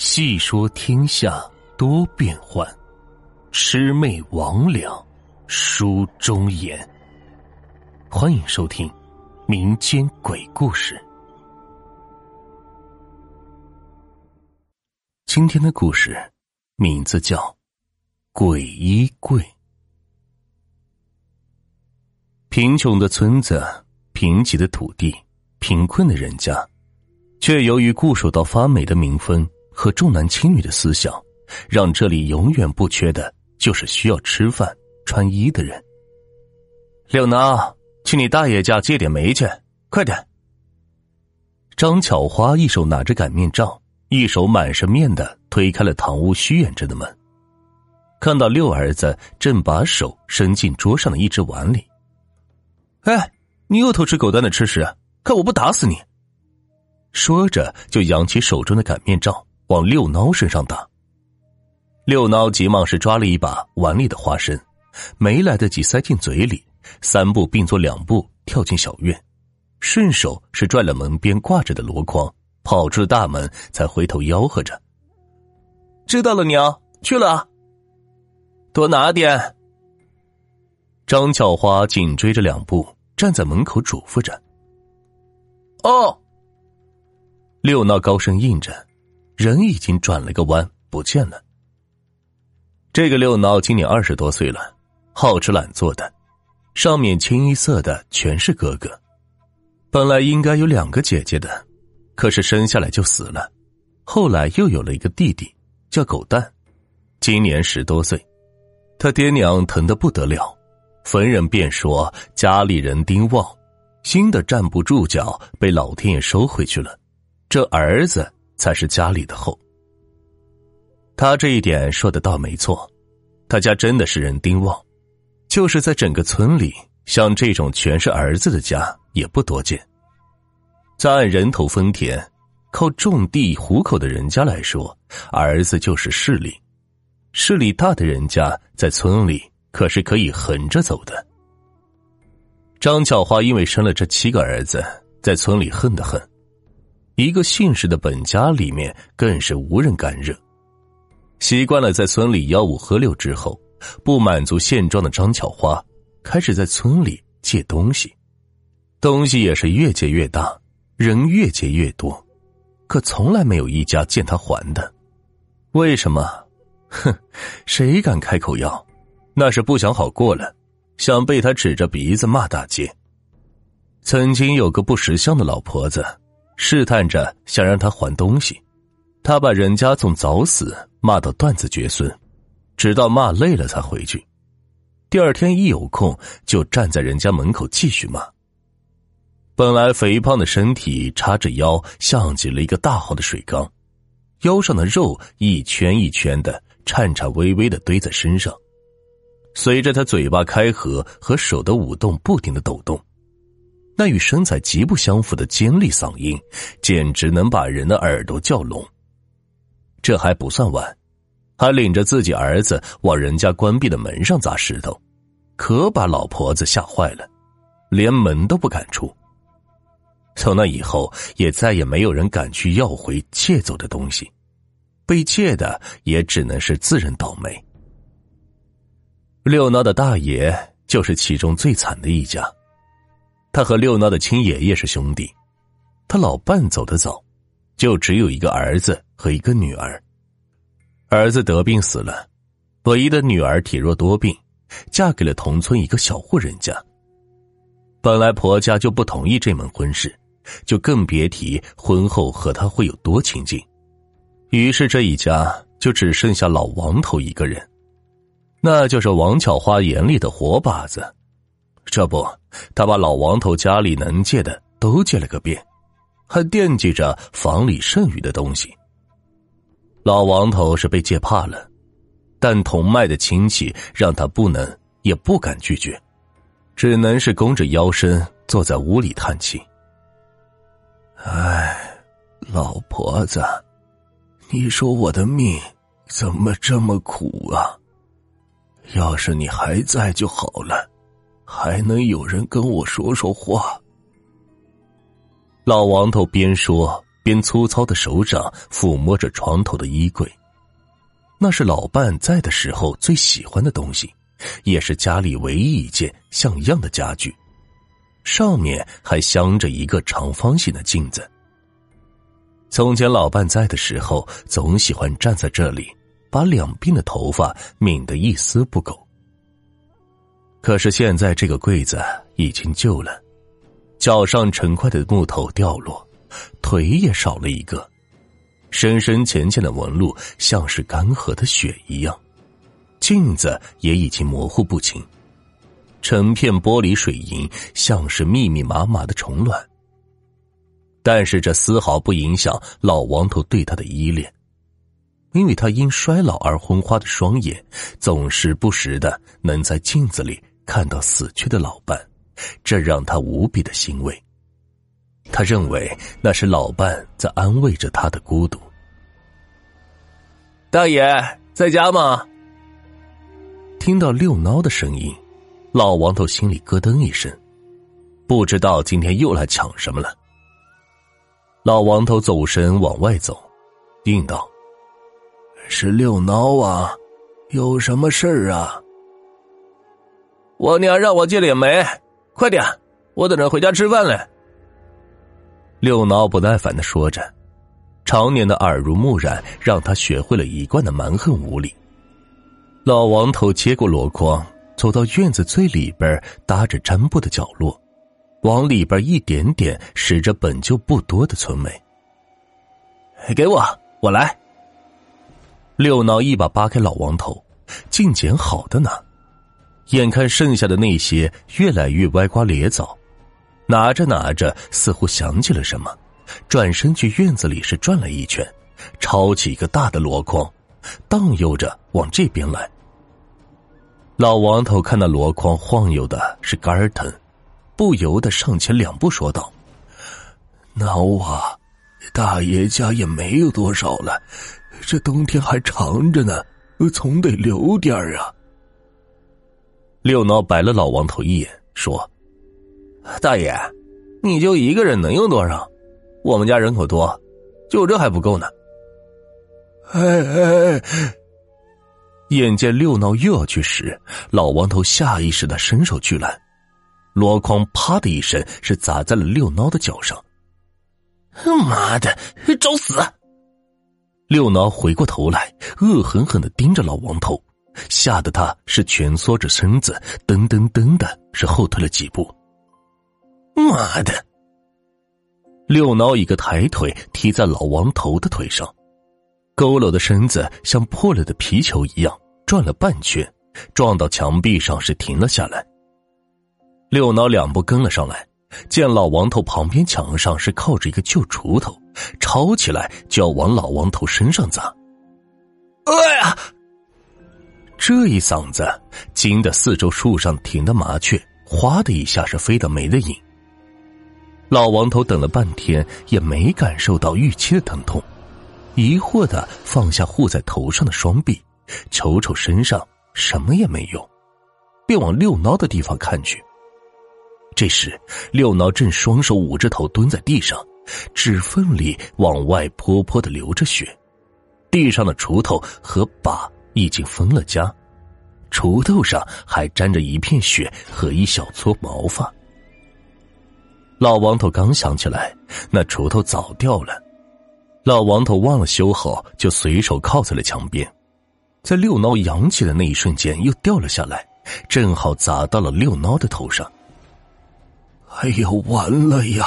细说天下多变幻，魑魅魍魉书中言。欢迎收听民间鬼故事。今天的故事名字叫《鬼衣柜》。贫穷的村子，贫瘠的土地，贫困的人家，却由于固守到发霉的民风和重男轻女的思想，让这里永远不缺的就是需要吃饭穿衣的人。柳孬，去你大爷家借点煤去，快点！张巧花一手拿着擀面杖，一手满是面的推开了堂屋虚掩着的门，看到六儿子正把手伸进桌上的一只碗里。哎，你又偷吃狗蛋的吃食，看我不打死你！说着，就扬起手中的擀面杖往六孬身上打。六孬急忙是抓了一把碗里的花生，没来得及塞进嘴里，三步并作两步跳进小院，顺手是拽了门边挂着的箩筐，跑出了大门，才回头吆喝着：“知道了，娘去了，多拿点。”张巧花紧追着两步，站在门口嘱咐着：“哦。”六孬高声应着，人已经转了个弯不见了。这个六孬今年二十多岁了，好吃懒做的，上面清一色的全是哥哥。本来应该有两个姐姐的，可是生下来就死了。后来又有了一个弟弟，叫狗蛋，今年十多岁，他爹娘疼得不得了。逢人便说家里人丁旺，新的站不住脚，被老天爷收回去了。这儿子才是家里的后。他这一点说的倒没错，他家真的是人丁旺，就是在整个村里，像这种全是儿子的家也不多见。再按人头分田，靠种地糊口的人家来说，儿子就是势力，势力大的人家在村里。可是可以横着走的。张巧花因为生了这七个儿子，在村里恨得很，一个姓氏的本家里面更是无人敢惹。习惯了在村里吆五喝六之后，不满足现状的张巧花开始在村里借东西，东西也是越借越大，人越借越多，可从来没有一家见他还的。为什么？哼，谁敢开口要？那是不想好过了，想被他指着鼻子骂大街。曾经有个不识相的老婆子，试探着想让他还东西，他把人家从早死骂到断子绝孙，直到骂累了才回去。第二天一有空就站在人家门口继续骂。本来肥胖的身体叉着腰，像极了一个大号的水缸，腰上的肉一圈一圈的颤颤巍巍的堆在身上。随着他嘴巴开合和手的舞动不停的抖动，那与身材极不相符的尖利嗓音，简直能把人的耳朵叫聋。这还不算完，还领着自己儿子往人家关闭的门上砸石头，可把老婆子吓坏了，连门都不敢出。从那以后，也再也没有人敢去要回借走的东西，被借的也只能是自认倒霉。六孬的大爷就是其中最惨的一家，他和六孬的亲爷爷是兄弟，他老伴走得早，就只有一个儿子和一个女儿。儿子得病死了，唯一的女儿体弱多病，嫁给了同村一个小户人家。本来婆家就不同意这门婚事，就更别提婚后和他会有多亲近。于是这一家就只剩下老王头一个人。那就是王巧花眼里的活靶子，这不，他把老王头家里能借的都借了个遍，还惦记着房里剩余的东西。老王头是被借怕了，但同脉的亲戚让他不能也不敢拒绝，只能是弓着腰身坐在屋里叹气。唉，老婆子，你说我的命怎么这么苦啊？要是你还在就好了，还能有人跟我说说话。老王头边说边粗糙的手掌抚摸着床头的衣柜。那是老伴在的时候最喜欢的东西，也是家里唯一一件像样的家具。上面还镶着一个长方形的镜子。从前老伴在的时候，总喜欢站在这里，把两鬓的头发抿得一丝不苟。可是现在这个柜子已经旧了，脚上成块的木头掉落，腿也少了一个，深深浅浅的纹路像是干涸的血一样，镜子也已经模糊不清，成片玻璃水银像是密密麻麻的虫卵。但是这丝毫不影响老王头对他的依恋，因为他因衰老而昏花的双眼，总是不时的能在镜子里。看到死去的老伴，这让他无比的欣慰。他认为那是老伴在安慰着他的孤独。大爷在家吗？听到六孬的声音，老王头心里咯噔一声，不知道今天又来抢什么了。老王头走身往外走，应道：“是六孬啊，有什么事儿啊？”我娘让我借点煤，快点，我等着回家吃饭嘞。六孬不耐烦的说着，常年的耳濡目染让他学会了一贯的蛮横无理。老王头接过箩筐，走到院子最里边搭着毡布的角落，往里边一点点拾着本就不多的存煤。给我，我来。六孬一把扒开老王头，净捡好的拿。眼看剩下的那些越来越歪瓜裂枣，拿着拿着，似乎想起了什么，转身去院子里是转了一圈，抄起一个大的箩筐，荡悠着往这边来。老王头看那箩筐晃悠的是肝疼，不由得上前两步说道：“孬啊，大爷家也没有多少了，这冬天还长着呢，总得留点啊。”六孬白了老王头一眼，说：“大爷，你就一个人能用多少？我们家人口多，就这还不够呢。”哎哎哎！眼见六孬又要去时，老王头下意识的伸手去拦，箩筐啪的一声是砸在了六孬的脚上。妈的，找死！六孬回过头来，恶狠狠的盯着老王头。吓得他是蜷缩着身子，噔噔噔的是后退了几步。妈的！六孬一个抬腿踢在老王头的腿上，佝偻的身子像破了的皮球一样转了半圈，撞到墙壁上是停了下来。六孬两步跟了上来，见老王头旁边墙上是靠着一个旧锄头，抄起来就要往老王头身上砸。哎呀！这一嗓子惊得四周树上停的麻雀，哗的一下是飞得没了影。老王头等了半天也没感受到预期的疼痛，疑惑的放下护在头上的双臂，瞅瞅身上什么也没有，便往六孬的地方看去。这时六孬正双手捂着头蹲在地上，指缝里往外泼泼的流着血，地上的锄头和把。已经分了家，锄头上还沾着一片血和一小撮毛发。老王头刚想起来，那锄头早掉了。老王头忘了修好，就随手靠在了墙边，在六孬扬起的那一瞬间，又掉了下来，正好砸到了六孬的头上。哎呦，完了呀！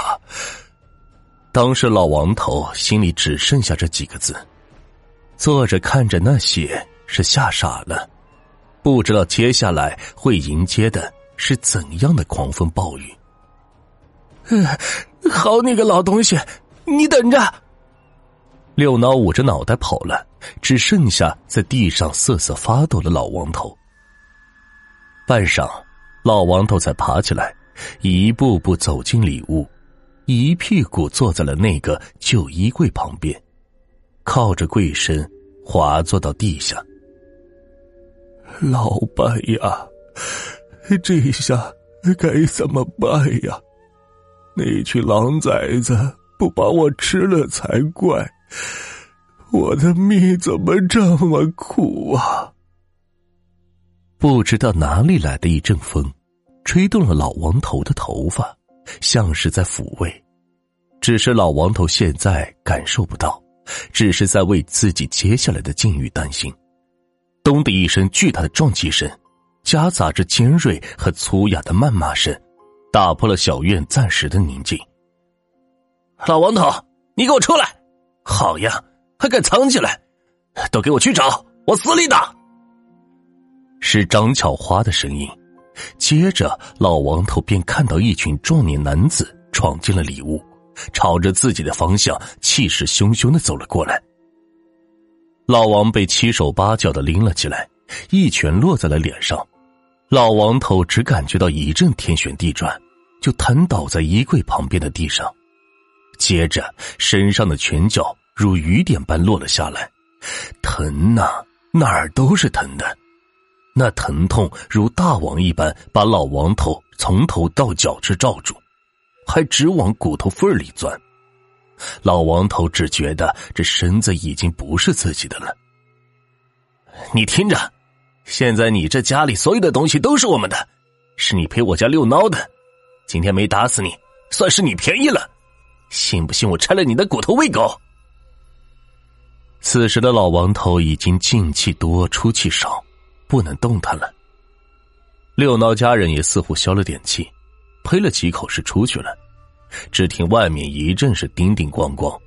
当时老王头心里只剩下这几个字，坐着看着那血。是吓傻了，不知道接下来会迎接的是怎样的狂风暴雨。好你个老东西，你等着！六孬捂着脑袋跑了，只剩下在地上瑟瑟发抖的老王头。半晌，老王头才爬起来，一步步走进里屋，一屁股坐在了那个旧衣柜旁边，靠着柜身滑坐到地下。老伴呀，这下该怎么办呀？那群狼崽子不把我吃了才怪！我的命怎么这么苦啊？不知道哪里来的一阵风，吹动了老王头的头发，像是在抚慰。只是老王头现在感受不到，只是在为自己接下来的境遇担心。咚的一声巨大的撞击声，夹杂着尖锐和粗哑的谩骂声，打破了小院暂时的宁静。老王头，你给我出来！好呀，还敢藏起来？都给我去找，往死里打！是张巧花的声音。接着，老王头便看到一群壮年男子闯进了里屋，朝着自己的方向气势汹汹的走了过来。老王被七手八脚的拎了起来，一拳落在了脸上。老王头只感觉到一阵天旋地转，就瘫倒在衣柜旁边的地上。接着，身上的拳脚如雨点般落了下来，疼呐，哪儿都是疼的。那疼痛如大网一般，把老王头从头到脚直罩住，还直往骨头缝里钻。老王头只觉得这身子已经不是自己的了。你听着，现在你这家里所有的东西都是我们的，是你陪我家遛孬的。今天没打死你，算是你便宜了。信不信我拆了你的骨头喂狗？此时的老王头已经进气多出气少，不能动弹了。六孬家人也似乎消了点气，呸了几口是出去了。只听外面一阵是叮叮咣咣，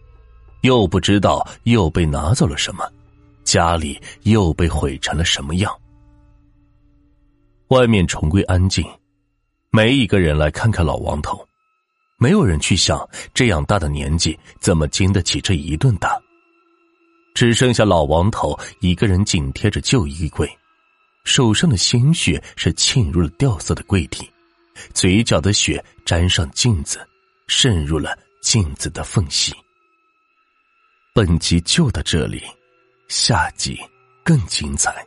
又不知道又被拿走了什么，家里又被毁成了什么样。外面重归安静，没一个人来看看老王头，没有人去想这样大的年纪怎么经得起这一顿打。只剩下老王头一个人紧贴着旧衣柜，手上的鲜血是沁入了掉色的柜体，嘴角的血沾上镜子。渗入了镜子的缝隙。本集就到这里，下集更精彩。